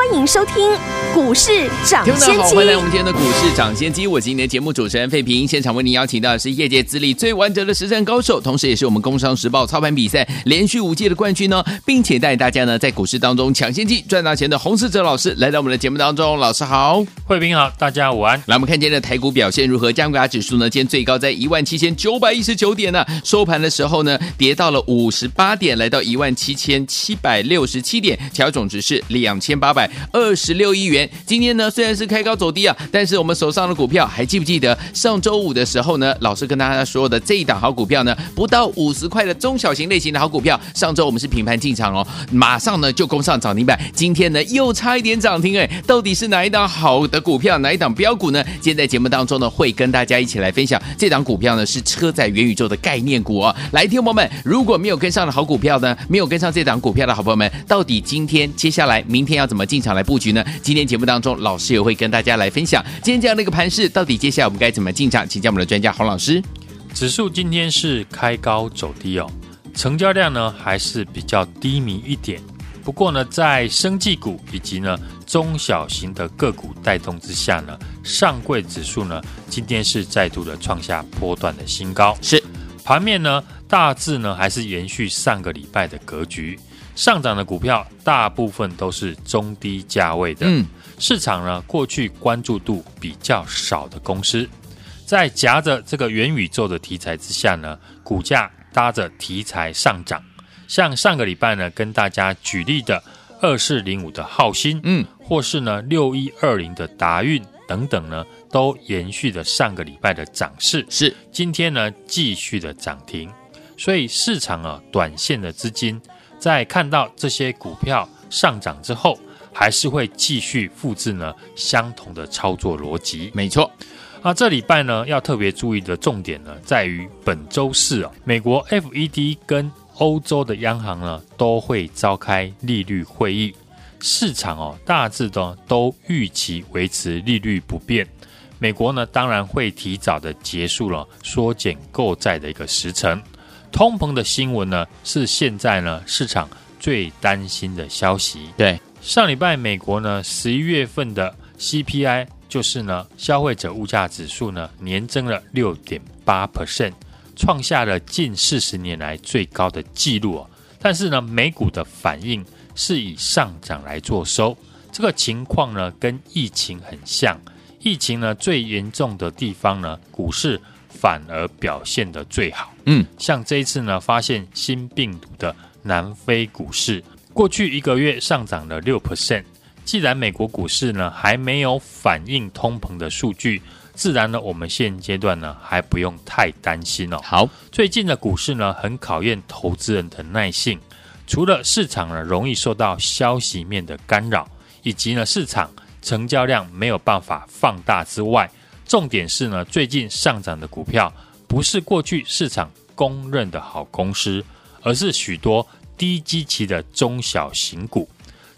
欢迎收听。股市涨先机，听众好，欢迎来我们今天的股市涨先机。我是今天的节目主持人费平，现场为您邀请到的是业界资历最完整的实战高手，同时也是我们工商时报操盘比赛连续五届的冠军呢，并且带大家呢在股市当中抢先机赚大钱的洪世哲老师来到我们的节目当中。老师好，费平好，大家午安。来，我们看今天的台股表现如何？加权指数呢，今天最高在一万七千九百一十九点呢，收盘的时候呢，跌到了五十八点，来到一万七千七百六十七点，成交总值是两千八百二十六亿元。今天呢，虽然是开高走低啊，但是我们手上的股票还记不记得上周五的时候呢？老师跟大家说的这一档好股票呢，不到五十块的中小型类型的好股票，上周我们是平盘进场哦，马上呢就攻上涨停板。今天呢又差一点涨停哎，到底是哪一档好的股票，哪一档标股呢？今天在节目当中呢，会跟大家一起来分享这档股票呢是车载元宇宙的概念股哦。来，听友们，如果没有跟上的好股票呢，没有跟上这档股票的好朋友们，到底今天接下来明天要怎么进场来布局呢？今天。节目当中，老师也会跟大家来分享今天这样的一个盘势，到底接下来我们该怎么进场？请教我们的专家洪老师。指数今天是开高走低哦，成交量呢还是比较低迷一点。不过呢，在生技股以及呢中小型的个股带动之下呢，上柜指数呢今天是再度的创下波段的新高。是盘面呢大致呢还是延续上个礼拜的格局，上涨的股票大部分都是中低价位的。嗯。市场呢，过去关注度比较少的公司，在夹着这个元宇宙的题材之下呢，股价搭着题材上涨。像上个礼拜呢，跟大家举例的二四零五的灝新，嗯，或是呢六一二零的达运等等呢，都延续了上个礼拜的涨势。是，今天呢继续的涨停。所以市场啊，短线的资金在看到这些股票上涨之后。还是会继续复制呢相同的操作逻辑，没错。啊，这礼拜呢要特别注意的重点呢，在于本周四啊，美国 FED 跟欧洲的央行呢都会召开利率会议，市场哦大致的都预期维持利率不变。美国呢当然会提早的结束了缩减购债的一个时程，通膨的新闻呢是现在呢市场最担心的消息，对。上礼拜，美国呢十一月份的 CPI 就是呢消费者物价指数呢年增了六点八 percent，创下了近四十年来最高的纪录哦。但是呢，美股的反应是以上涨来做收，这个情况呢跟疫情很像。疫情呢最严重的地方呢，股市反而表现得最好。嗯，像这一次呢发现新病毒的南非股市。过去一个月上涨了六 percent。既然美国股市呢还没有反映通膨的数据，自然呢我们现阶段呢还不用太担心哦。好，最近的股市呢很考验投资人的耐性。除了市场呢容易受到消息面的干扰，以及呢市场成交量没有办法放大之外，重点是呢最近上涨的股票不是过去市场公认的好公司，而是许多。低基期的中小型股，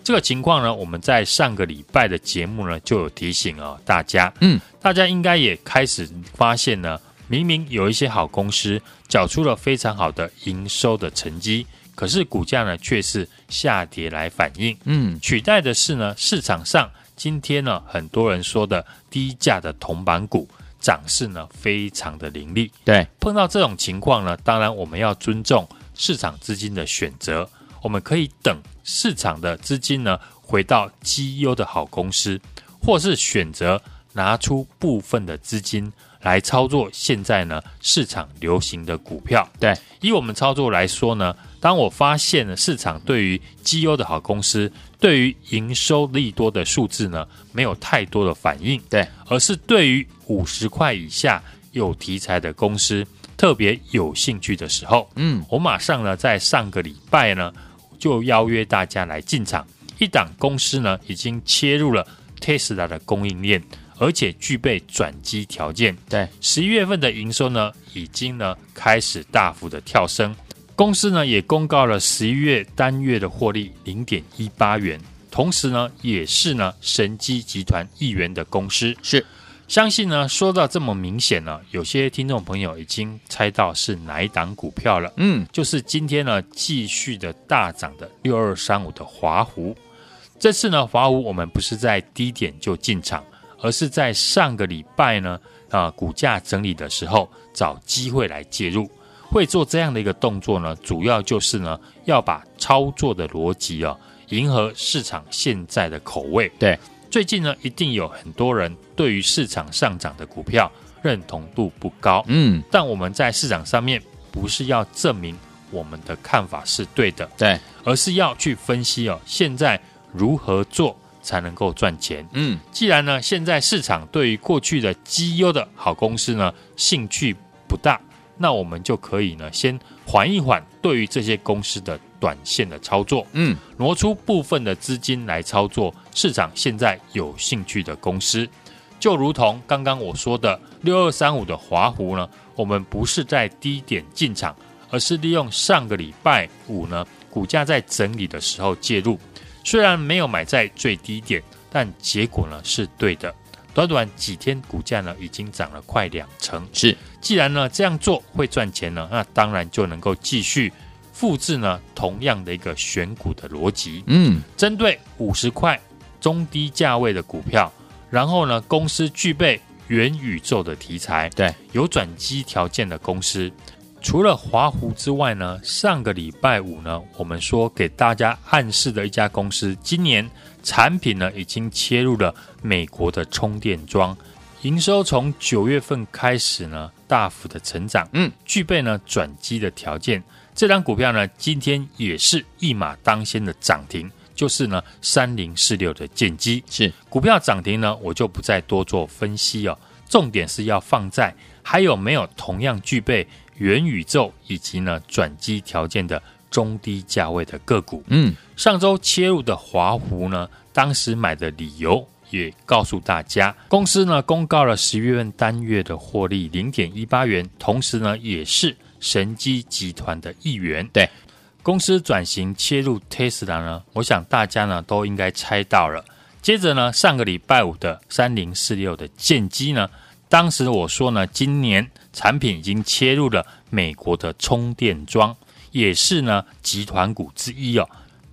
这个情况呢，我们在上个礼拜的节目呢就有提醒啊、哦，大家，嗯，大家应该也开始发现呢，明明有一些好公司缴出了非常好的营收的成绩，可是股价呢却是下跌来反应，嗯，取代的是呢市场上今天呢很多人说的低价的铜板股涨势呢非常的凌厉，对，碰到这种情况呢，当然我们要尊重。市场资金的选择，我们可以等市场的资金呢回到绩优的好公司，或是选择拿出部分的资金来操作现在呢市场流行的股票。对，以我们操作来说呢，当我发现了市场对于绩优的好公司，对于营收利多的数字呢没有太多的反应，对，而是对于五十块以下有题材的公司。特别有兴趣的时候，嗯，我马上呢，在上个礼拜呢，就邀约大家来进场。一档公司呢，已经切入了 Tesla 的供应链，而且具备转机条件。对，十一月份的营收呢，已经呢开始大幅的跳升，公司呢也公告了十一月单月的获利零点一八元，同时呢也是呢神机集团一员的公司。是，相信呢说到这么明显呢，有些听众朋友已经猜到是哪一档股票了。嗯，就是今天呢继续的大涨的六二三五的华湖。这次呢华湖我们不是在低点就进场，而是在上个礼拜呢啊股价整理的时候找机会来介入。会做这样的一个动作呢，主要就是呢，要把操作的逻辑啊，迎合市场现在的口味。对，最近呢，一定有很多人对于市场上涨的股票认同度不高。嗯，但我们在市场上面不是要证明我们的看法是对的，对，而是要去分析哦，现在如何做才能够赚钱。嗯，既然呢，现在市场对于过去的绩优的好公司呢，兴趣不大。那我们就可以呢，先缓一缓对于这些公司的短线的操作，嗯，挪出部分的资金来操作市场现在有兴趣的公司，就如同刚刚我说的六二三五的华湖呢，我们不是在低点进场，而是利用上个礼拜五呢股价在整理的时候介入，虽然没有买在最低点，但结果呢是对的。短短几天，股价呢已经涨了快两成。是，既然呢这样做会赚钱呢，那当然就能够继续复制呢同样的一个选股的逻辑。嗯，针对五十块中低价位的股票，然后呢公司具备元宇宙的题材，对，有转机条件的公司，除了华湖之外呢，上个礼拜五呢，我们说给大家暗示的一家公司，今年。产品呢已经切入了美国的充电桩，营收从九月份开始呢大幅的成长，嗯，具备呢转机的条件。这张股票呢今天也是一马当先的涨停，就是呢三零四六的建机。是股票涨停呢，我就不再多做分析哦，重点是要放在还有没有同样具备元宇宙以及呢转机条件的。中低价位的个股，嗯，上周切入的华湖呢，当时买的理由也告诉大家，公司呢公告了十月份单月的获利零点一八元，同时呢也是神机集团的一员。对，公司转型切入 Tesla 呢，我想大家呢都应该猜到了。接着呢，上个礼拜五的三零四六的建机呢，当时我说呢，今年产品已经切入了美国的充电桩。也是呢，集团股之一哦。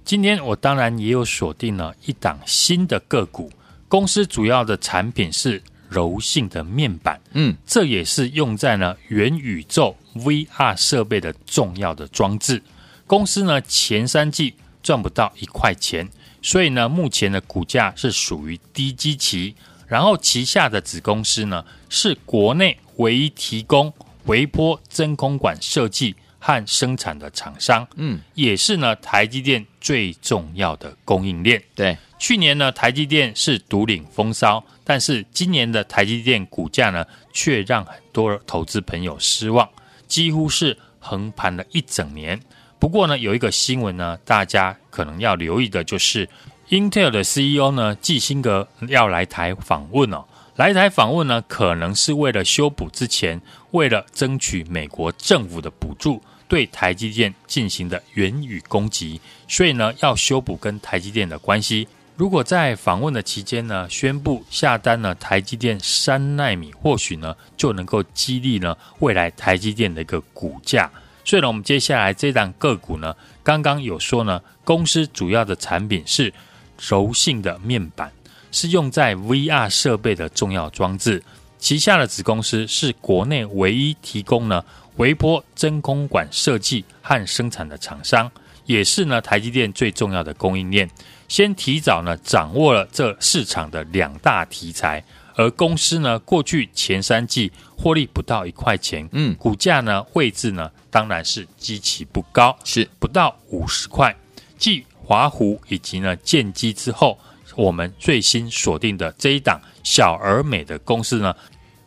今天我当然也有锁定了一档新的个股，公司主要的产品是柔性的面板，嗯，这也是用在呢元宇宙 VR 设备的重要的装置。公司呢前三季赚不到一块钱，所以呢目前的股价是属于低基期。然后旗下的子公司呢是国内唯一提供微波真空管设计。和生产的厂商，嗯，也是呢台积电最重要的供应链。对，去年呢台积电是独领风骚，但是今年的台积电股价呢却让很多投资朋友失望，几乎是横盘了一整年。不过呢有一个新闻呢，大家可能要留意的就是，Intel 的 CEO 呢季辛格要来台访问哦。来台访问呢，可能是为了修补之前为了争取美国政府的补助，对台积电进行的言语攻击，所以呢，要修补跟台积电的关系。如果在访问的期间呢，宣布下单呢，台积电三奈米，或许呢，就能够激励呢未来台积电的一个股价。所以呢，我们接下来这档个股呢，刚刚有说呢，公司主要的产品是柔性的面板。是用在 VR 设备的重要装置，旗下的子公司是国内唯一提供呢微波真空管设计和生产的厂商，也是呢台积电最重要的供应链。先提早呢掌握了这市场的两大题材，而公司呢过去前三季获利不到一块钱，嗯，股价呢位置呢当然是极其不高，是不到五十块。继华湖以及呢建机之后。我们最新锁定的这一档小而美的公司呢，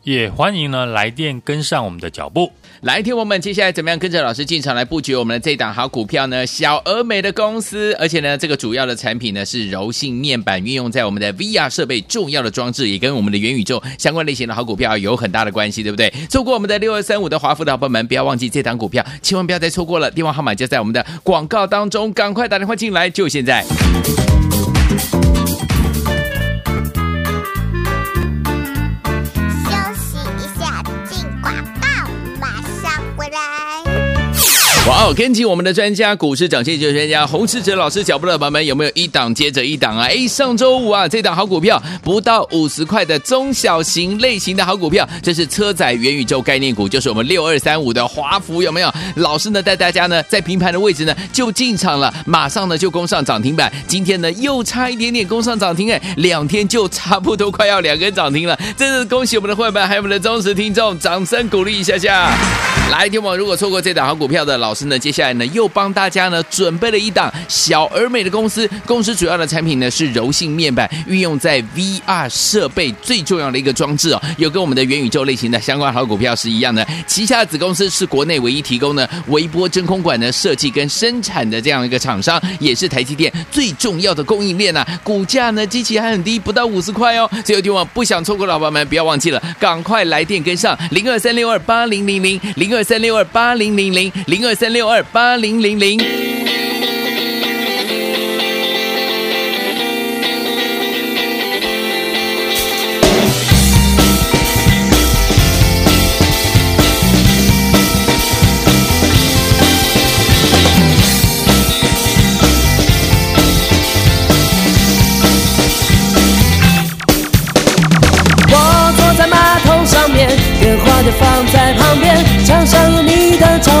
也欢迎呢来电跟上我们的脚步。来，听我们接下来怎么样跟着老师进场来布局我们的这档好股票呢？小而美的公司，而且呢，这个主要的产品呢是柔性面板，运用在我们的 VR 设备重要的装置，也跟我们的元宇宙相关类型的好股票有很大的关系，对不对？错过我们的六二三五的华富的朋友们，不要忘记这档股票，千万不要再错过了。电话号码就在我们的广告当中，赶快打电话进来，就现在。哇哦！跟紧我们的专家，股市涨先机专家洪世哲老师脚步的朋友们，有没有一档接着一档啊？哎，上周五啊，这档好股票不到五十块的中小型类型的好股票，这是车载元宇宙概念股，就是我们六二三五的华孚，有没有？老师呢带大家呢在平盘的位置呢就进场了，马上呢就攻上涨停板，今天呢又差一点点攻上涨停，哎，两天就差不多快要两根涨停了，真是恭喜我们的会员还有我们的忠实听众，掌声鼓励一下下。来，听我如果错过这档好股票的老。师呢，接下来呢又帮大家呢准备了一档小而美的公司，公司主要的产品呢是柔性面板，运用在 VR 设备最重要的一个装置哦，有跟我们的元宇宙类型的相关好股票是一样的。旗下的子公司是国内唯一提供呢微波真空管的设计跟生产的这样一个厂商，也是台积电最重要的供应链呐。股价呢，基期还很低，不到五十块哦。最后听我不想错过的老板们，不要忘记了，赶快来电跟上零二三六二八零零零零二三六二八零零零零二三六二八零零零。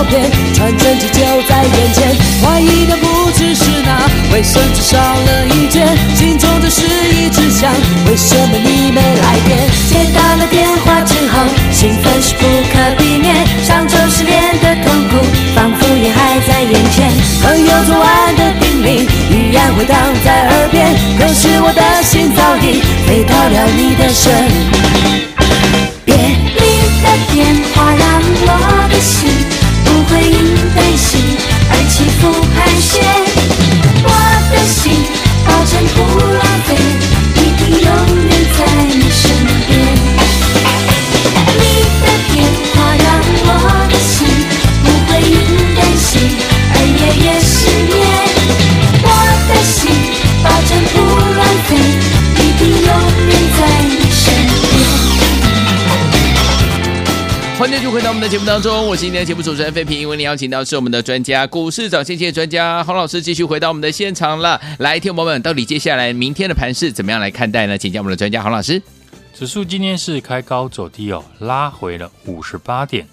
照片，传真机就在眼前。怀疑的不只是那卫生纸少了一卷，心中的事一直想，为什么你没来电？接到了电话之后，兴奋是不可避免，上周失恋的痛苦仿佛也还在眼前。朋友昨晚的叮咛依然回荡在耳边，可是我的心早已飞到了你的身边。节目当中，我是今天的节目主持人费平。为您邀请到是我们的专家，股市涨先机专家洪老师，继续回到我们的现场了。来，听友们，到底接下来明天的盘势怎么样来看待呢？请教我们的专家洪老师。指数今天是开高走低哦，拉回了五十八点。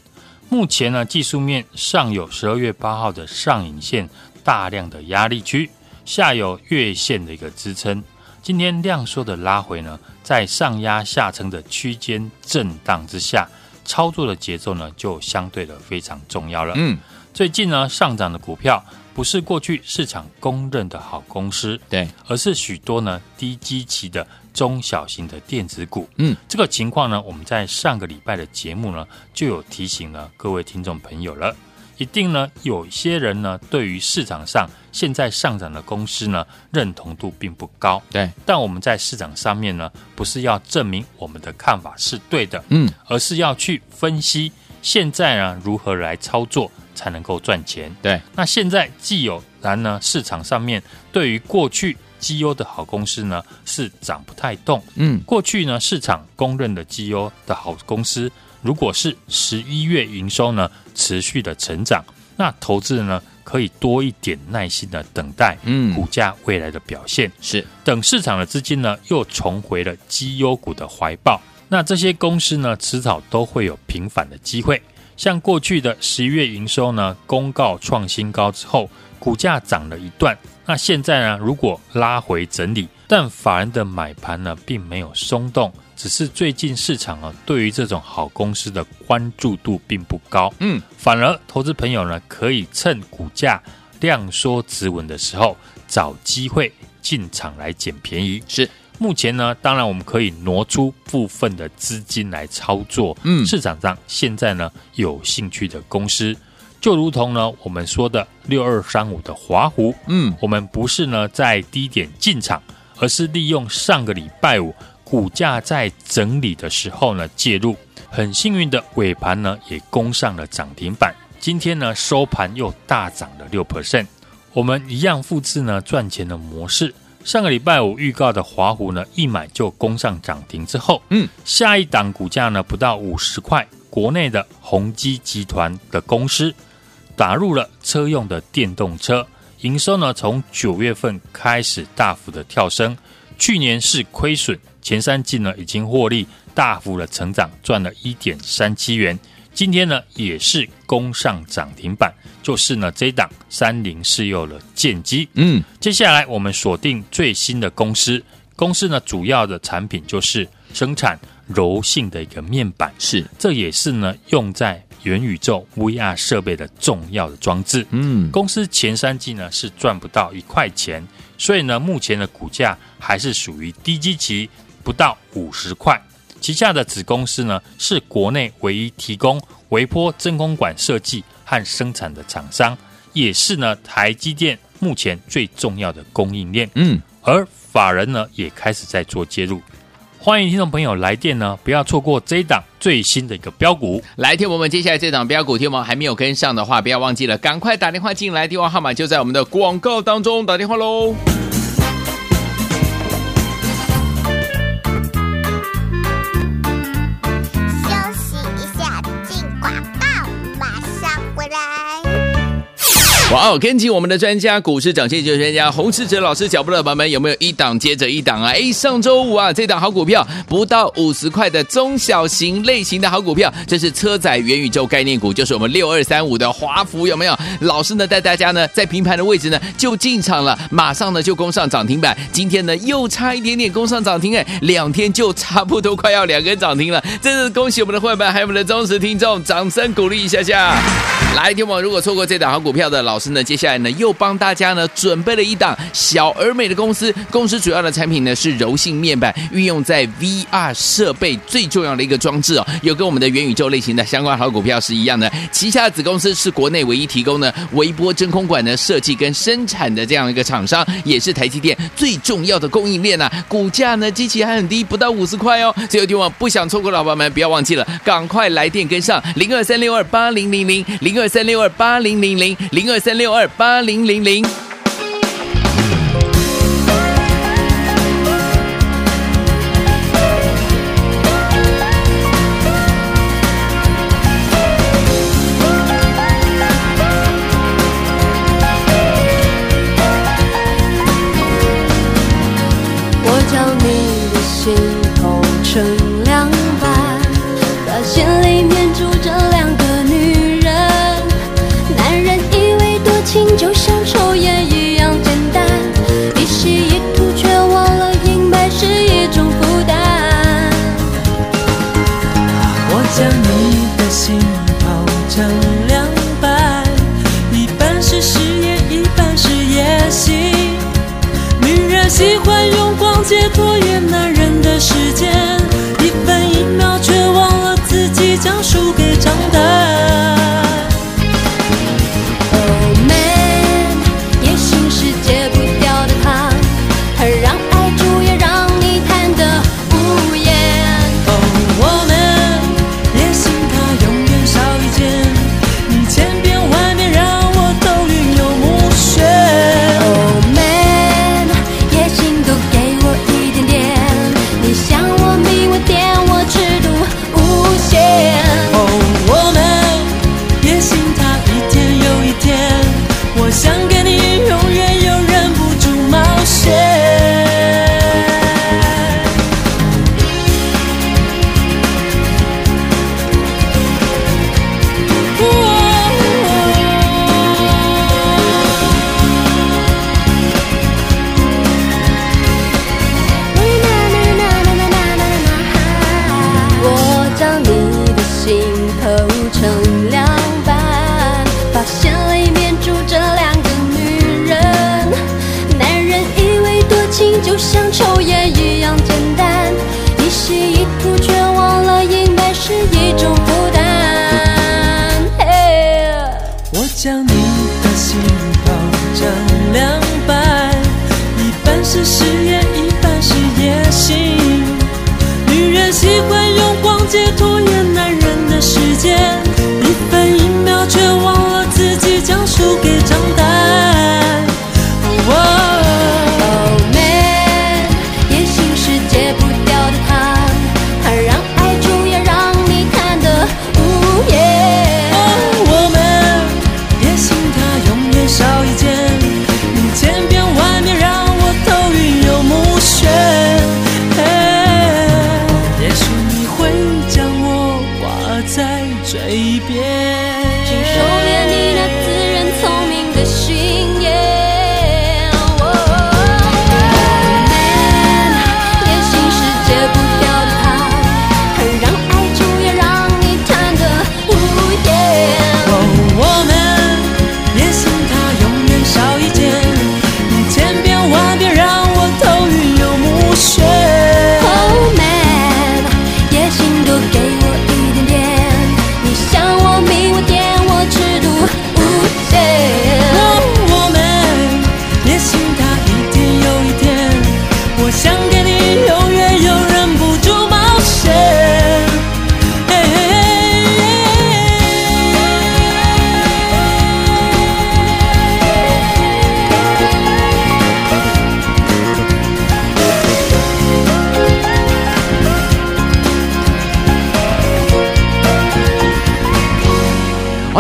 目前呢，技术面上有十二月八号的上影线大量的压力区，下有月线的一个支撑。今天量缩的拉回呢，在上压下撑的区间震荡之下。操作的节奏呢，就相对的非常重要了。嗯，最近呢，上涨的股票不是过去市场公认的好公司，对，而是许多呢低基期的中小型的电子股。嗯，这个情况呢，我们在上个礼拜的节目呢，就有提醒了各位听众朋友了。一定呢，有些人呢，对于市场上现在上涨的公司呢，认同度并不高。对，但我们在市场上面呢，不是要证明我们的看法是对的，嗯，而是要去分析现在呢，如何来操作才能够赚钱。对，那现在既有然呢，市场上面对于过去绩优的好公司呢，是涨不太动。嗯，过去呢，市场公认的绩优的好公司。如果是十一月营收呢，持续的成长，那投资人呢，可以多一点耐心的等待，嗯，股价未来的表现。是。等市场的资金呢又重回了绩优股的怀抱，那这些公司呢迟早都会有平反的机会。像过去的十一月营收呢公告创新高之后，股价涨了一段，那现在呢如果拉回整理，但法人的买盘呢并没有松动。只是最近市场啊，对于这种好公司的关注度并不高，嗯，反而投资朋友呢，可以趁股价量缩止稳的时候，找机会进场来捡便宜。是，目前呢，当然我们可以挪出部分的资金来操作。嗯，市场上现在呢有兴趣的公司，就如同呢我们说的六二三五的华湖。嗯，我们不是呢在低点进场，而是利用上个礼拜五股价在整理的时候呢介入，很幸运的尾盘呢也攻上了涨停板。今天呢收盘又大涨了六 percent。我们一样复制呢赚钱的模式。上个礼拜五预告的华湖呢，一买就攻上涨停之后，嗯，下一档股价呢不到五十块，国内的宏基集团的公司打入了车用的电动车，营收呢从九月份开始大幅的跳升，去年是亏损，前三季呢已经获利大幅的成长，赚了一点三七元。今天呢，也是攻上涨停板，就是呢这一档三零四六的建机。嗯，接下来我们锁定最新的公司，公司呢主要的产品就是生产柔性的一个面板，是，这也是呢用在元宇宙 VR 设备的重要的装置。嗯，公司前三季呢是赚不到一块钱，所以呢目前的股价还是属于低基期，不到五十块。旗下的子公司呢，是国内唯一提供微波真空管设计和生产的厂商，也是呢台积电目前最重要的供应链。嗯，而法人呢也开始在做介入，欢迎听众朋友来电呢，不要错过这一档最新的一个标股。来听我们接下来这档标股，听我们还没有跟上的话，不要忘记了，赶快打电话进来，电话号码就在我们的广告当中，打电话喽。哇哦！跟紧我们的专家，股市涨先机专家洪世哲老师脚步的宝宝们，有没有一档接着一档啊？哎，上周五啊，这档好股票不到五十块的中小型类型的好股票，这是车载元宇宙概念股，就是我们六二三五的华孚，有没有？老师呢带大家呢在平盘的位置呢就进场了，马上呢就攻上涨停板，今天呢又差一点点攻上涨停，哎，两天就差不多快要两根涨停了，真是恭喜我们的会员还有我们的忠实听众，掌声鼓励一下下。来，听我如果错过这档好股票的老师呢，接下来呢又帮大家呢准备了一档小而美的公司，公司主要的产品呢是柔性面板，运用在 VR 设备最重要的一个装置哦，有跟我们的元宇宙类型的相关好股票是一样的。旗下的子公司是国内唯一提供呢微波真空管的设计跟生产的这样一个厂商，也是台积电最重要的供应链啊。股价呢基期还很低，不到五十块哦。最后听我不想错过的老板们，不要忘记了，赶快来电跟上零二三六二八零零零零。二三六二八零零零零二三六二八零零零。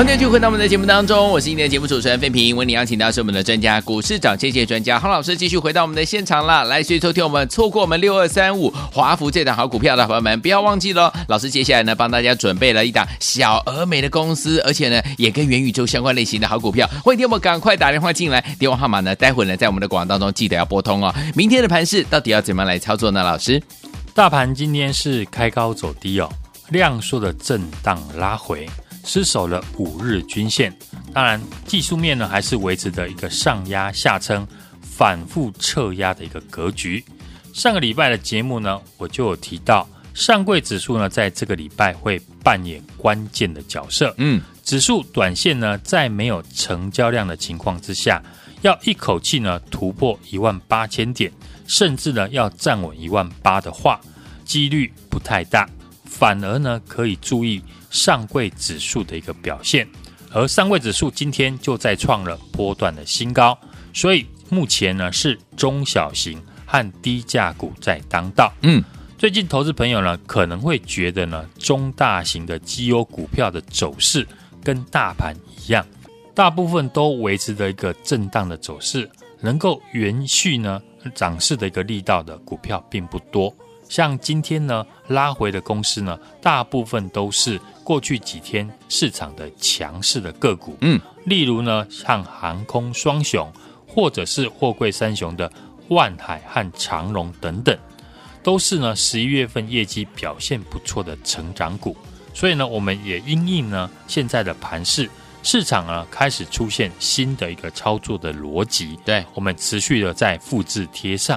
欢迎继续回到我们的节目当中，我是今天的节目主持人费平。为你邀请到是我们的专家，股市涨跌专家洪老师，继续回到我们的现场了。来，所以收听我们错过我们六二三五华孚这档好股票的朋友们，不要忘记了，老师接下来呢帮大家准备了一档小而美的公司，而且呢也跟元宇宙相关类型的好股票。欢迎听我们赶快打电话进来，电话号码呢待会呢在我们的广告当中记得要拨通哦。明天的盘势到底要怎么样来操作呢？老师，大盘今天是开高走低哦，量缩的震荡拉回。失守了五日均线，当然技术面呢还是维持着一个上压下撑、反复侧压的一个格局。上个礼拜的节目呢，我就有提到，上柜指数呢在这个礼拜会扮演关键的角色。嗯，指数短线呢在没有成交量的情况之下，要一口气呢突破一万八千点，甚至呢要站稳一万八的话，几率不太大。反而呢可以注意。上柜指数的一个表现，而上柜指数今天就再创了波段的新高，所以目前呢是中小型和低价股在当道。嗯，最近投资朋友呢可能会觉得呢中大型的绩优股票的走势跟大盘一样，大部分都维持着一个震荡的走势，能够延续呢涨势的一个力道的股票并不多。像今天呢拉回的公司呢，大部分都是过去几天市场的强势的个股，嗯，例如呢像航空双雄，或者是货柜三雄的万海和长荣等等，都是呢十一月份业绩表现不错的成长股。所以呢，我们也因应呢现在的盘势，市场呢开始出现新的一个操作的逻辑，对，我们持续的在复制贴上。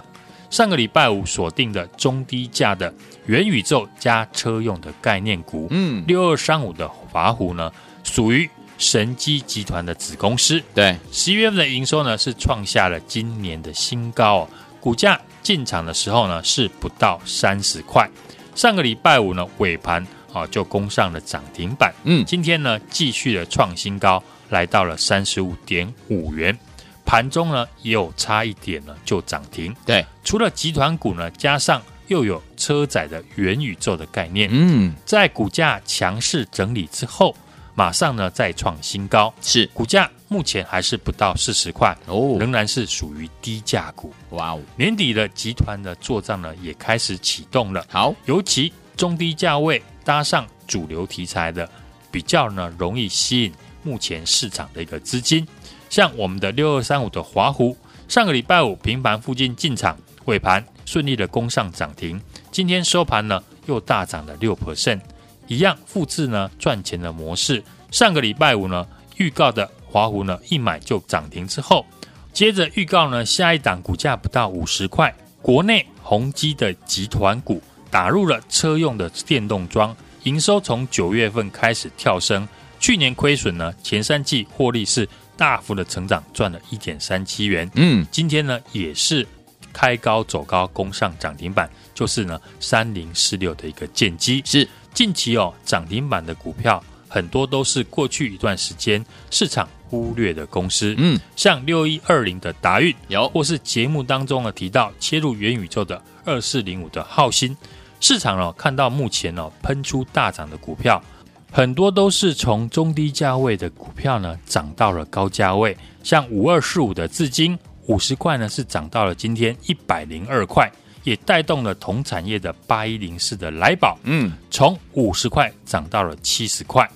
上个礼拜五锁定的中低价的元宇宙加车用的概念股，嗯，六二三五的华孚呢，属于神机集团的子公司。对，十一月份的营收呢是创下了今年的新高哦。股价进场的时候呢是不到三十块，上个礼拜五呢尾盘啊就攻上了涨停板。嗯，今天呢继续的创新高，来到了三十五点五元。盘中呢也有差一点呢就涨停，对，除了集团股呢，加上又有车载的元宇宙的概念，嗯，在股价强势整理之后，马上呢再创新高，是。股价目前还是不到四十块哦，仍然是属于低价股。哇哦，年底的集团的做账呢也开始启动了，好，尤其中低价位搭上主流题材的，比较呢容易吸引目前市场的一个资金。像我们的六二三五的华湖，上个礼拜五平盘附近进场，尾盘顺利的攻上涨停，今天收盘呢又大涨了六 percent，一样复制呢赚钱的模式。上个礼拜五呢预告的华湖呢一买就涨停之后，接着预告呢下一档股价不到五十块，国内宏基的集团股打入了车用的电动桩，营收从九月份开始跳升，去年亏损呢前三季获利是。大幅的成长，赚了一点三七元。嗯，今天呢也是开高走高，攻上涨停板，就是呢三零四六的一个建机。是近期哦涨停板的股票很多都是过去一段时间市场忽略的公司。嗯，像六一二零的达运有，或是节目当中呢提到切入元宇宙的二四零五的浩新，市场哦看到目前哦喷出大涨的股票。很多都是从中低价位的股票呢涨到了高价位，像五二四五的智晶五十块呢是涨到了今天一百零二块，也带动了同产业的八一零四的来宝，嗯，从五十块涨到了七十块。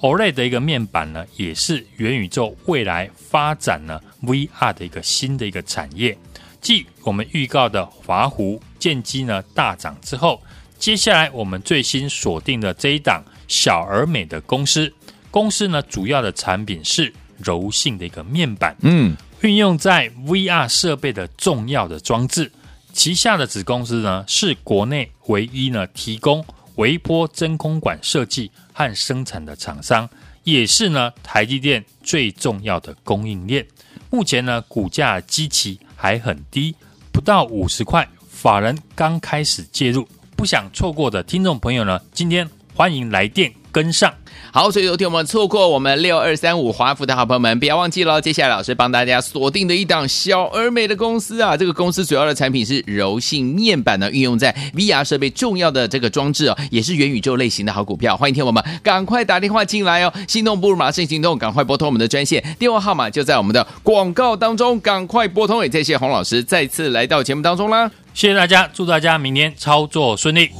OLED 的一个面板呢，也是元宇宙未来发展呢 VR 的一个新的一个产业。继我们预告的华湖、建机呢大涨之后，接下来我们最新锁定的这一档。小而美的公司，公司呢主要的产品是柔性的一个面板，嗯，运用在 VR 设备的重要的装置。旗下的子公司呢是国内唯一呢提供微波真空管设计和生产的厂商，也是呢台积电最重要的供应链。目前呢股价基期还很低，不到五十块，法人刚开始介入，不想错过的听众朋友呢，今天。欢迎来电跟上。好，所以昨天我们错过我们六二三五华孚的好朋友们，不要忘记了。接下来老师帮大家锁定的一档小而美的公司啊，这个公司主要的产品是柔性面板呢，运用在 VR 设备重要的这个装置哦，也是元宇宙类型的好股票。欢迎听我们赶快打电话进来哦，心动不如马上行动，赶快拨通我们的专线，电话号码就在我们的广告当中，赶快拨通。也谢谢洪老师再次来到节目当中啦，谢谢大家，祝大家明天操作顺利。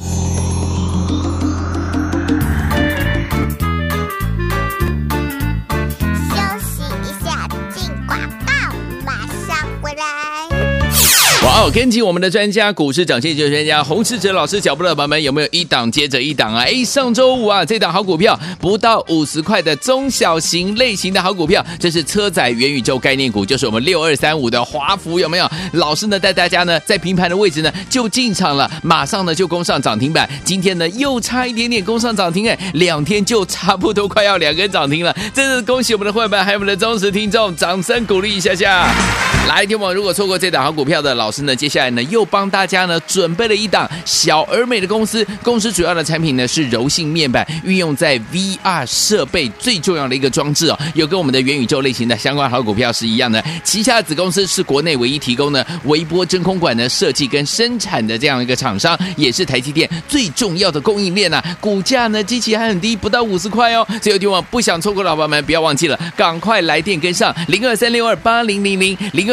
哇哦！跟紧我们的专家，股市涨跌就专家洪世哲老师脚步的朋友们，有没有一档接着一档啊？哎，上周五啊，这档好股票不到五十块的中小型类型的好股票，这是车载元宇宙概念股，就是我们六二三五的华孚，有没有？老师呢带大家呢在平盘的位置呢就进场了，马上呢就攻上涨停板，今天呢又差一点点攻上涨停，哎，两天就差不多快要两根涨停了，真是恭喜我们的会员还有我们的忠实听众，掌声鼓励一下下。来，听我，如果错过这档好股票的老师呢，接下来呢又帮大家呢准备了一档小而美的公司，公司主要的产品呢是柔性面板，运用在 VR 设备最重要的一个装置哦，有跟我们的元宇宙类型的相关好股票是一样的。旗下的子公司是国内唯一提供呢微波真空管的设计跟生产的这样一个厂商，也是台积电最重要的供应链呐。股价呢基期还很低，不到五十块哦。所以有听我不想错过老板们，不要忘记了，赶快来电跟上零二三六二八零零零零。二